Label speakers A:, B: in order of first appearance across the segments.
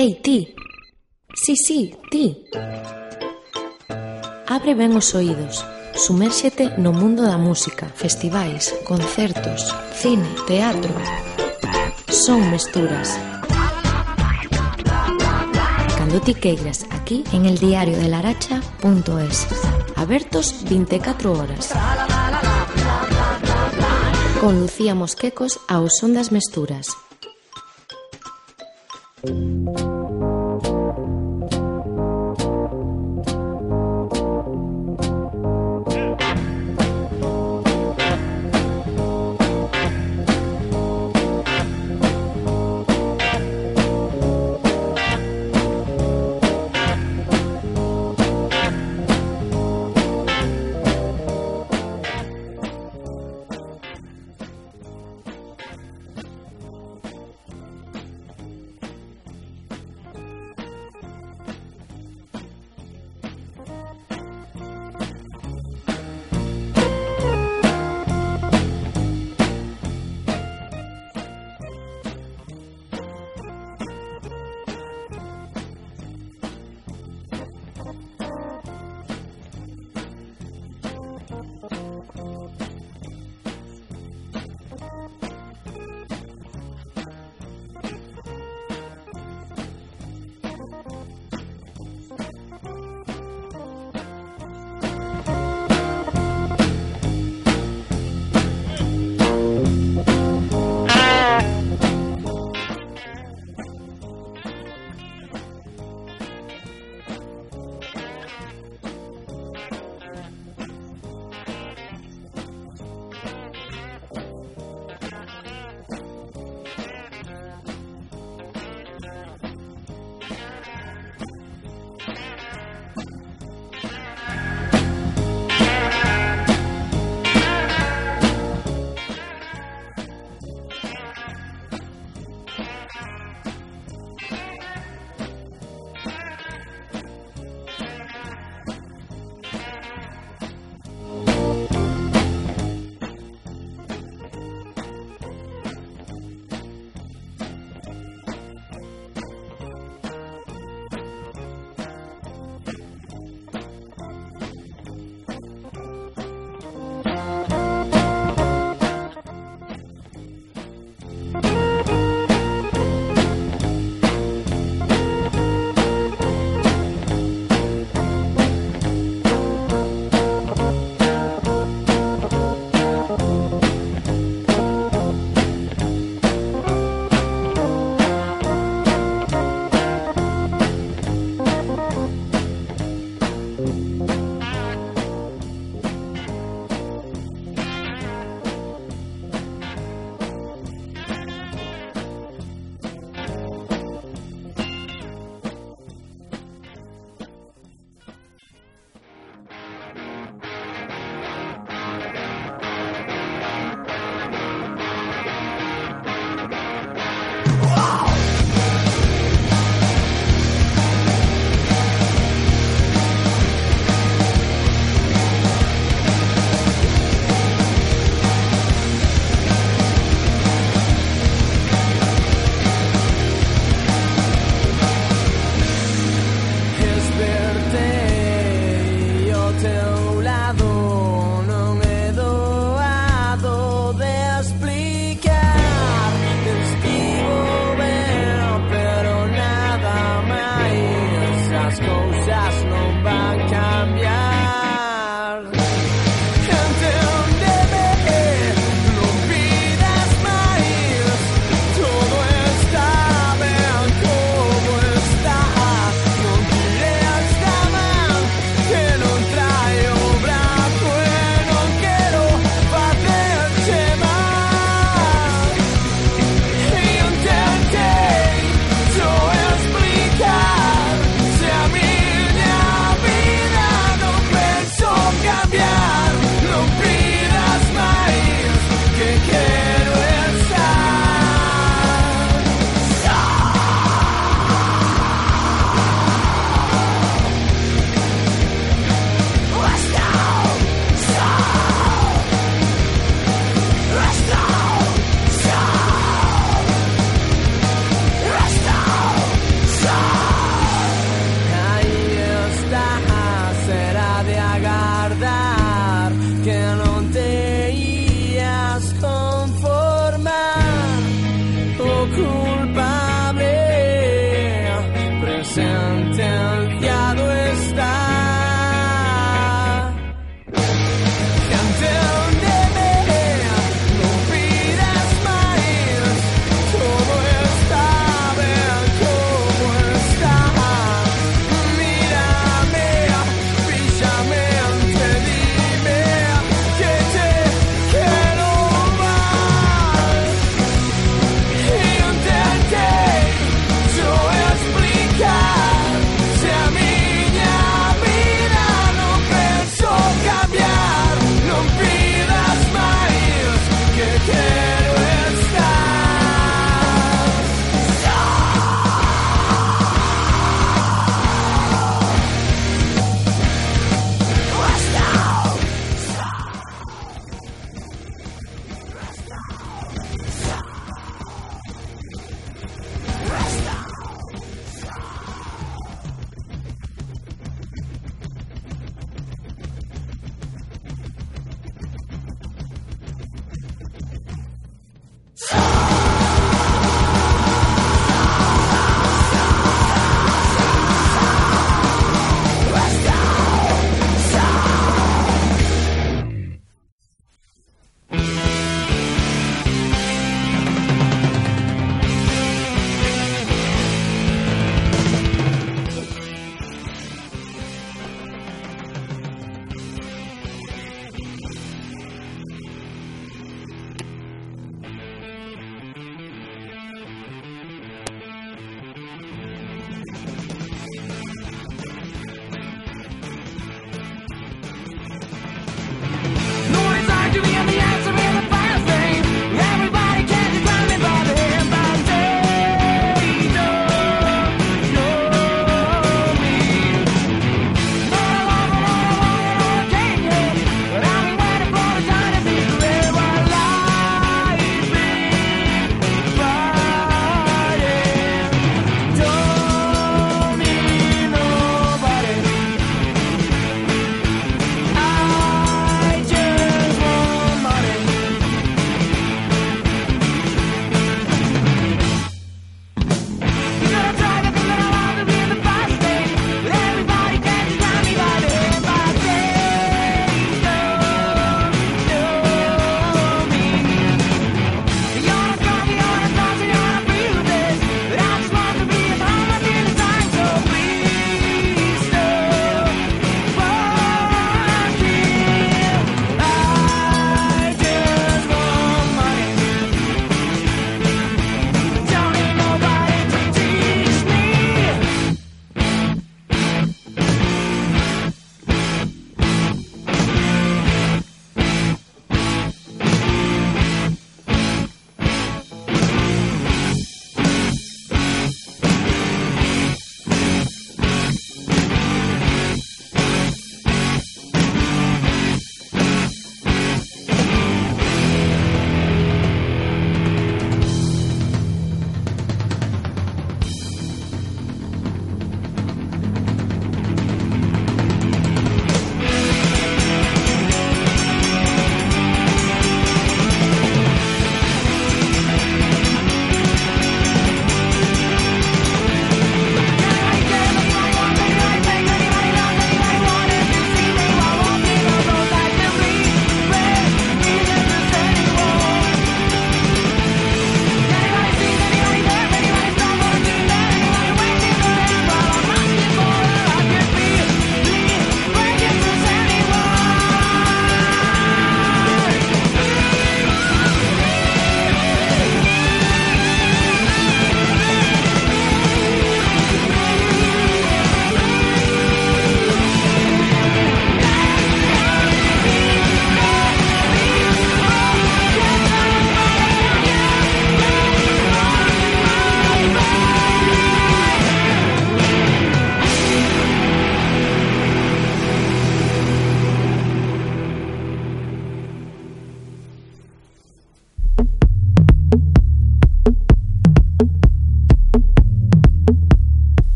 A: Ei, ti. Sí, sí, ti. Abre ben os oídos. Sumérxete no mundo da música, festivais, concertos, cine, teatro. Son mesturas. Cando ti queiras, aquí en el diario de laracha.es. Abertos 24 horas. Con Lucía Mosquecos ao son das mesturas.
B: Thank you.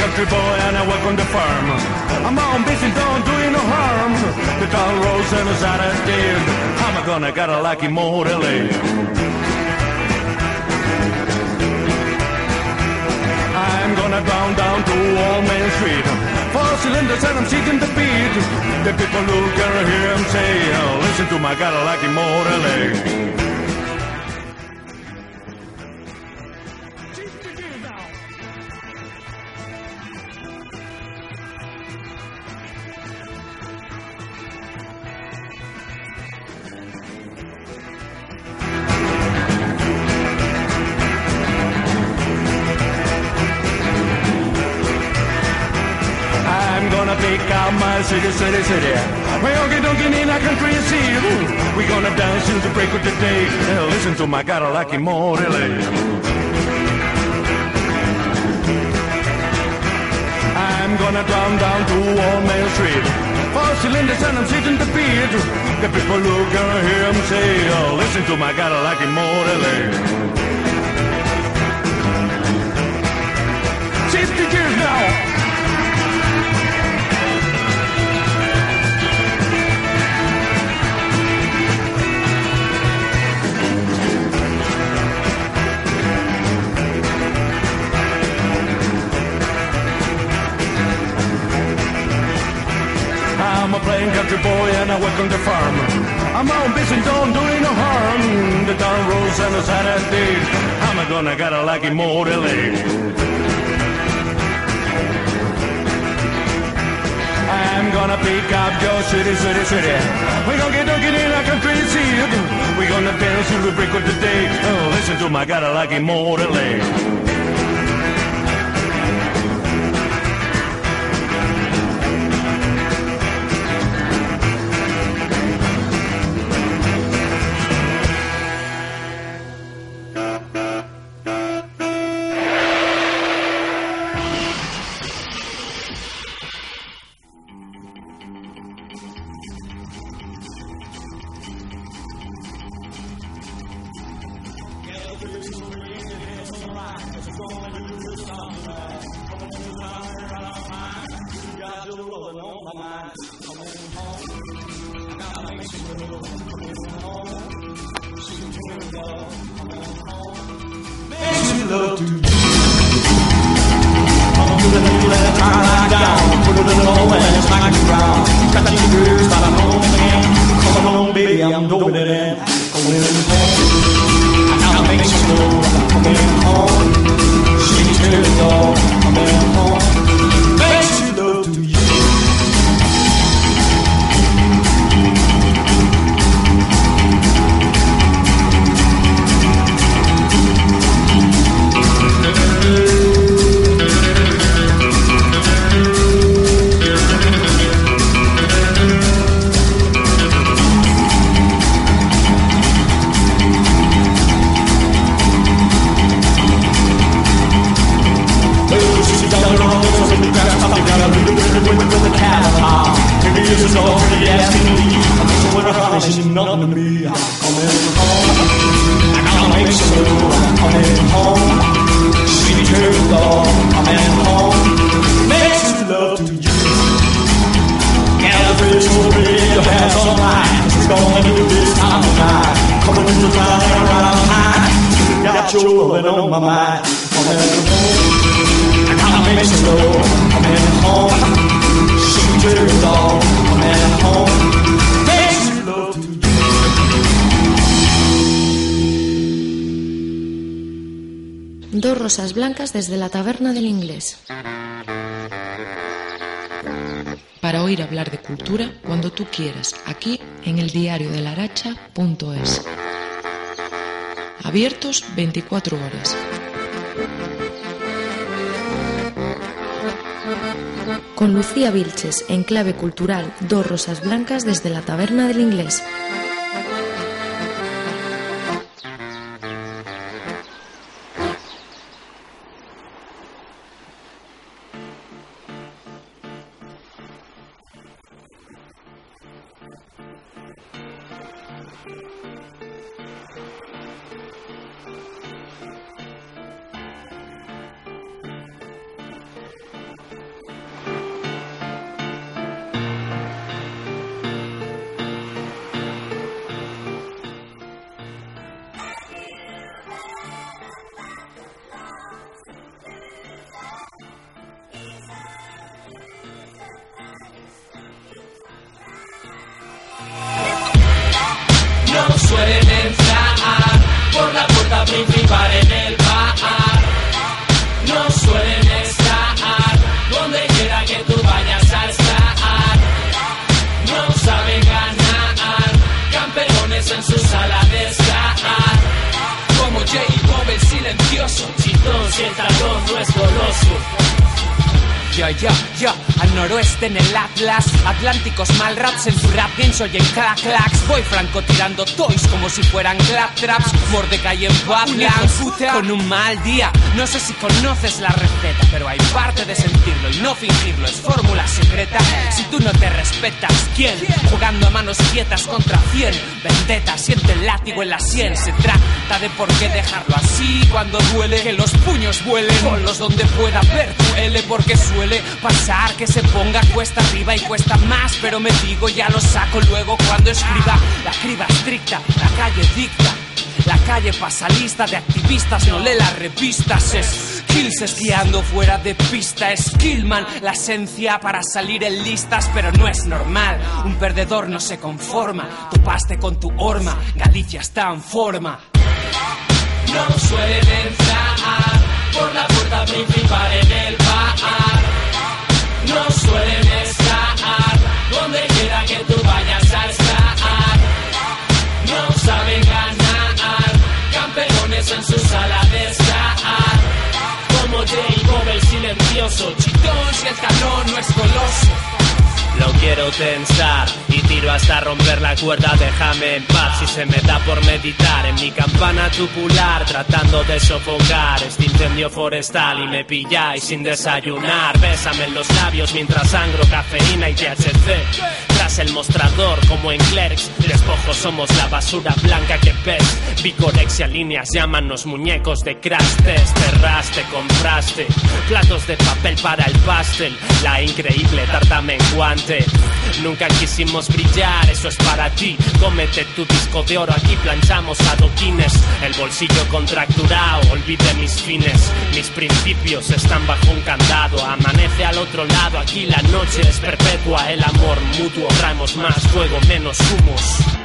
C: Country boy and I work on the farm. I'm on busy, don't doing no harm. The tall rose and the side I did. How am I gonna get a lucky motor I'm gonna down down to Old Main Street. Four cylinders and I'm seeking the beat. The people who can hear him say, oh, listen to my Cadillac Motor Maggie Morelli. I'm gonna pick up your city, city, city. We're gonna get donkey like I'm crazy. We're gonna dance till the break of the day. Oh, listen to my God, I like it more lucky motor leg.
A: desde la taberna del inglés. Para oír hablar de cultura cuando tú quieras, aquí en el diario de la aracha.es. Abiertos 24 horas. Con Lucía Vilches en clave cultural, dos rosas blancas desde la taberna del inglés.
D: Tu rap game soy en clac clacks. Voy franco tirando toys como si fueran clap traps. Mordecai en Badlands con un mal día. No sé si conoces la receta, pero hay parte de sentirlo y no fingirlo. Es fórmula secreta. Si tú no te respetas, ¿quién? Jugando a manos quietas contra 100. Vendetta, siente el látigo en la sien. Se trata de por qué dejarlo así cuando duele. Que los puños vuelen. los donde pueda ver tu L porque suele pasar que se ponga cuesta arriba y cuesta más. Pero me digo, ya lo saco luego cuando escriba. La criba estricta, la calle dicta. La calle pasa lista de activistas, no lee las revistas. Es kills esquiando fuera de pista. Es Killman, la esencia para salir en listas, pero no es normal. Un perdedor no se conforma. Topaste con tu horma, Galicia está en forma. No suelen entrar por la puerta principal en el bar. No suelen chitón si el calor no es coloso. Lo quiero tensar y tiro hasta romper la cuerda, déjame en paz si se me da por meditar en mi campana tubular tratando de sofocar este incendio forestal y me pilláis sin desayunar. Bésame en los labios mientras sangro cafeína y THC el mostrador como en Clerks. Despojo somos la basura blanca que ves. Bicorexia, líneas, llámanos muñecos de crash test. Cerraste, compraste platos de papel para el pastel. La increíble tarta menguante. Nunca quisimos brillar, eso es para ti. Cómete tu disco de oro, aquí planchamos adoquines. El bolsillo contracturado, olvide mis fines. Mis principios están bajo un candado. Amanece al otro lado, aquí la noche es perpetua. El amor mutuo traemos más fuego, menos humos.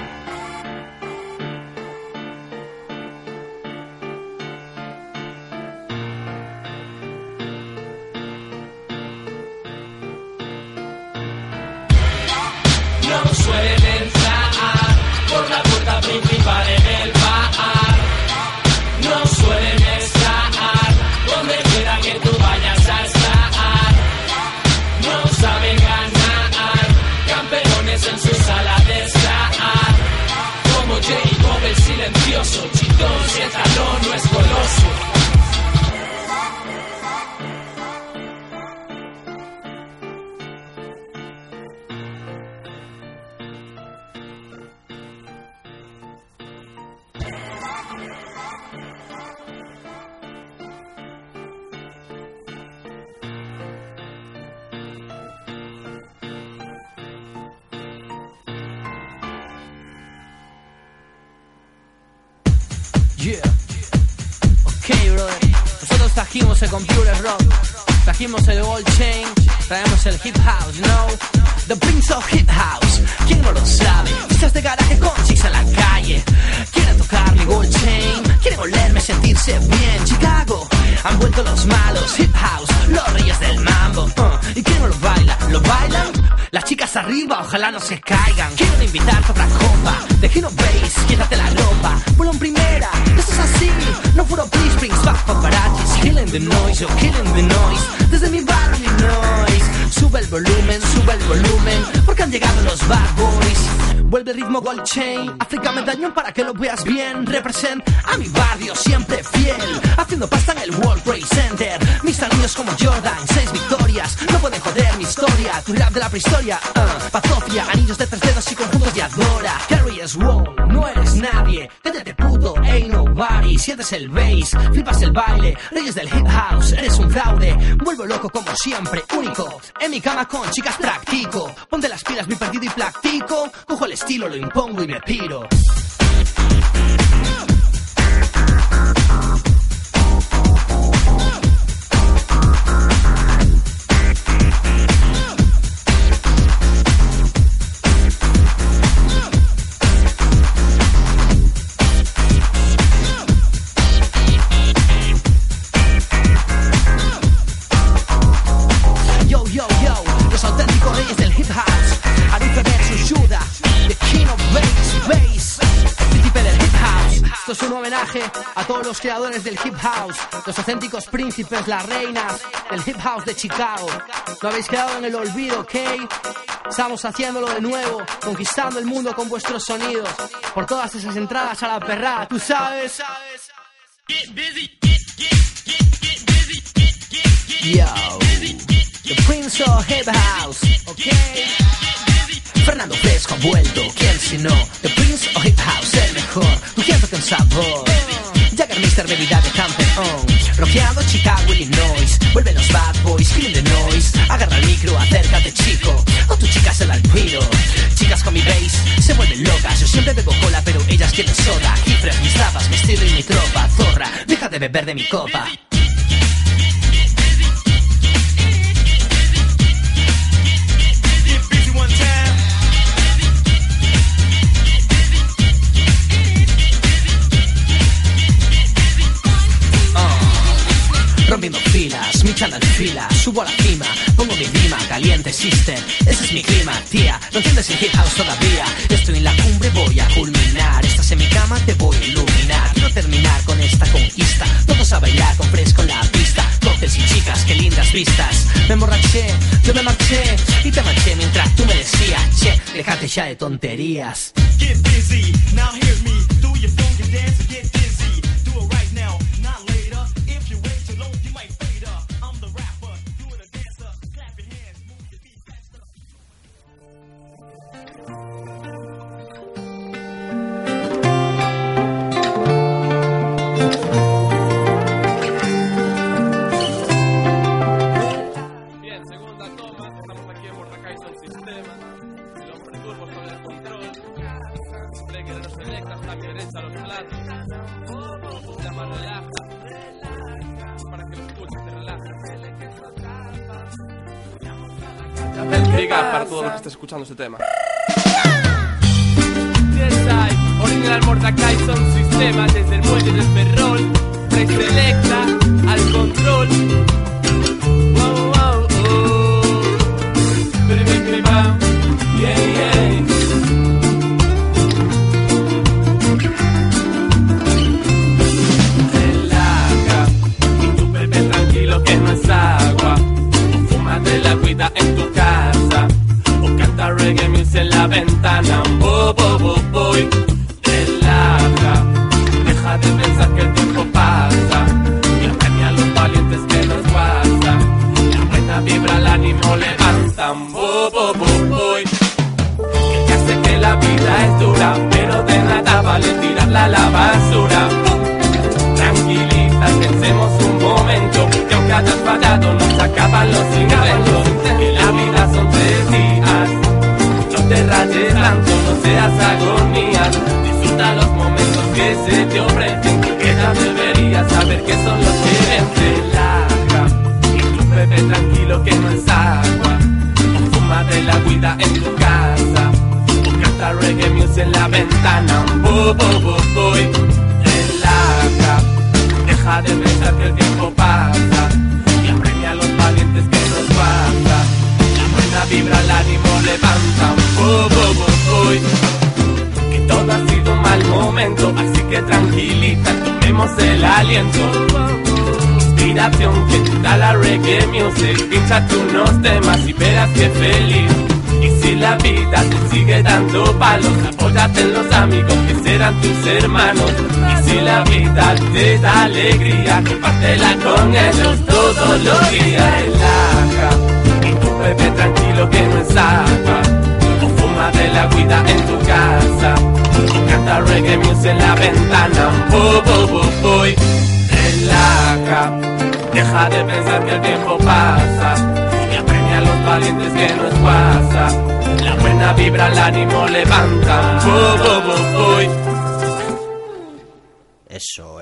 E: Eres un fraude. Vuelvo loco como siempre, único. En mi cama con chicas practico. Ponte las pilas, mi perdido y practico. Cojo el estilo, lo impongo y me piro. Los
F: creadores del hip house, los auténticos príncipes, las reinas del hip house de Chicago. No habéis quedado en el olvido, ¿ok? Estamos haciéndolo de nuevo, conquistando el mundo con vuestros sonidos. Por todas esas entradas a la perrada, tú sabes. Yo, the Prince of Hip House, ¿ok? Fernando Fresco ha vuelto, ¿quién si no? The Prince of Hip House, el mejor, rugiendo con sabor. Jagger Mister bebida de campeón. Rockeando Chicago, Illinois. Vuelven los bad boys, kill the noise Agarra el micro, acércate chico. O tu chica se el tiro Chicas con mi bass se vuelven locas. Yo siempre bebo cola pero ellas quieren soda. Gifres, mis tapas, mi estilo y mi tropa Zorra, deja de beber de mi copa Rompiendo filas, mi chándal fila, subo a la cima, pongo mi rima, caliente system, ese es mi clima, tía, no entiendes el hip house todavía, estoy en la cumbre, voy a culminar, estás en mi cama, te voy a iluminar, quiero terminar con esta conquista, todos a bailar con fresco en la pista, cócteles y chicas, qué lindas vistas, me emborraché, yo me marché, y te marché mientras tú me decías, che, déjate ya de tonterías.
G: Get busy, now hear me. Do your funky dance
H: escuchando este tema. Music en la ventana. Bo, bo, bo, boy. Deja de pensar que el tiempo pasa y apremia a los valientes que nos pasa. La buena vibra al ánimo levanta. Bo, bo, bo, boy que todo ha sido un mal momento, así que tranquilita, tomemos el aliento. Inspiración que te da la reggae music, pinchate unos temas y verás que feliz. Si la vida te sigue dando palos, apóyate en los amigos que serán tus hermanos. Y si la vida te da alegría, compártela con ellos todos los días. Relaja, y tú bebe tranquilo que no es agua. O fuma de la guida en tu casa. O canta reggae music en la ventana. Bo, bo, bo, boy. Relaja. Deja de pensar que el tiempo pasa. Y apremia a los valientes que nos pasa la buena vibra al ánimo levanta. Bo,
I: Eso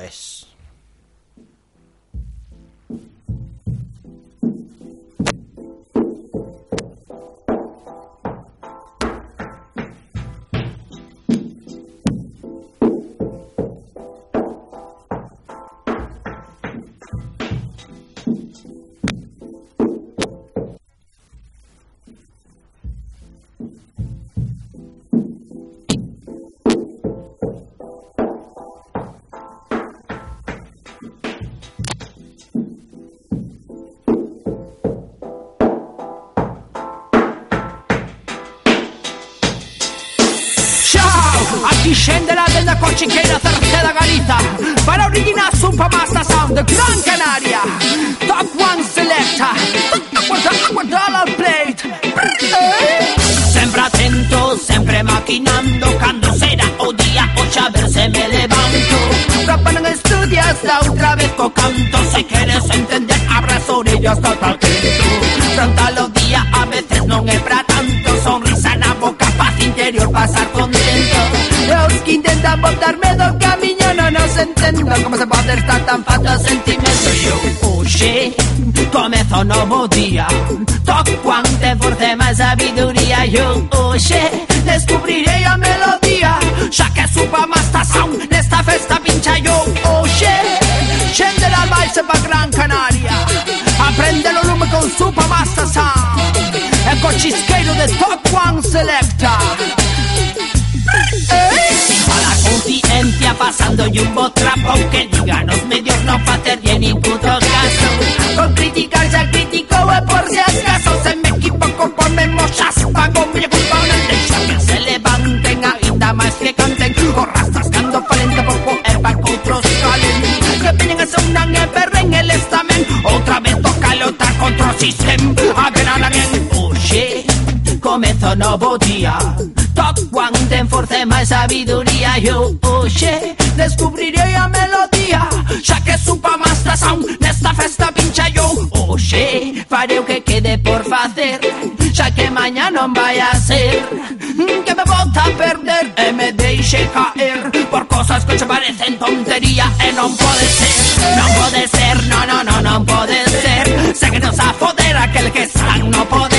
E: canto Si quieres entender abras orellas estate atento Tanta los días a veces non é pra tanto. Sonrisa na boca, paz interior, pasar contento Los que intentan botarme do camiño non nos entendo Como se pode estar tan falta sentimento Yo, oxe, comezo novo día Toco quante force máis sabiduría. Yo, oxe, descubrirei Aprende o lume con Super Master Sound E co chisqueiro de Top One Selecta. A la conciencia pasando y un botrapo Que digan los medios no facer ni puto caso Con criticar comezo novo día Top One ten forza e máis sabiduría Eu hoxe descubrirei a melodía. Xa que supa Master Sound nesta festa pincha yo Hoxe farei o que quede por facer Xa que mañá non vai a ser Que me bota a perder e me deixe caer Por cosas que se parecen tontería e non pode ser Non pode ser, no, no, no, non pode ser. Sé que nos a foder aquel que están no poder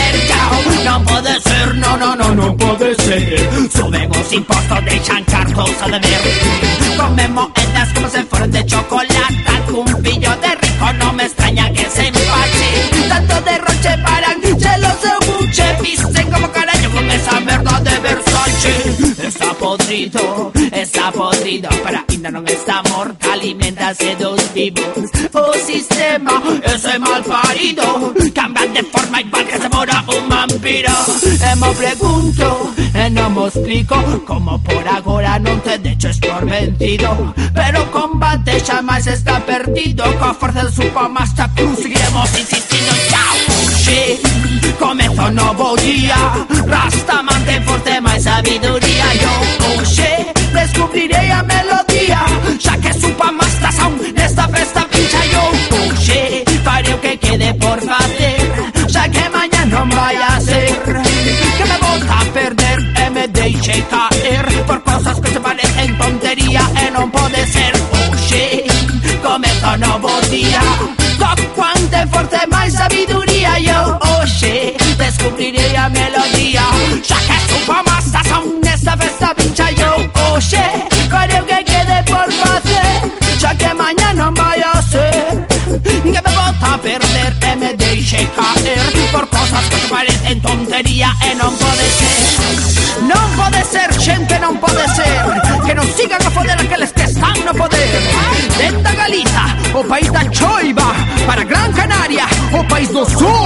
E: no, no, no, pode ser. Suben os impostos, deixan cartos a deber Comemos moedas como se fueron de chocolate. Un pillo de rico no me extraña que se empache. Tanto derroche paran, se los buche Pisen como carajo con esa verdad de Versace. Está podrido, está podrido. Para non está morta, alimentase dos vivos. O sistema, ese mal parido Cambian de forma igual que se mora un vampiro E me pregunto, e non me explico Como por agora non te deches por vencido. Pero combate xa máis está perdido. Coa forza de Super Master Cruz seguiremos insistindo. Chao, Oxe, comezo novo día. Rasta mantén forte máis sabiduría. Yo, oxe, descubrirei a melodía. Xa que Super Master Sound nesta festa pincha. Yo Oxe, farei o que quede por facer día Con quante forte máis sabiduría Yo. Hoxe descubrirei a melodía. Xa que supo máis a son nesta festa pincha Eu hoxe correu que quede por facer Xa que mañá non vai a ser. Que me bota a perder e me deixe caer. Por cosas que parecen tontería eh, e non pode ser. Non pode ser, xente, non pode ser. O país da choiva Para Gran Canaria, o país do sul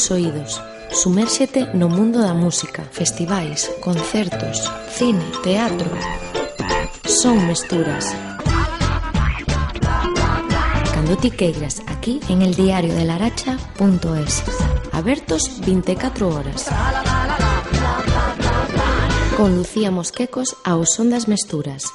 A: os oídos. Sumérxete no mundo da música, festivais, concertos, cine, teatro. Son mesturas. Cando ti queiras, aquí en el diario de laracha.es. Abertos 24 horas. Con Lucía Mosquecos ao son das mesturas.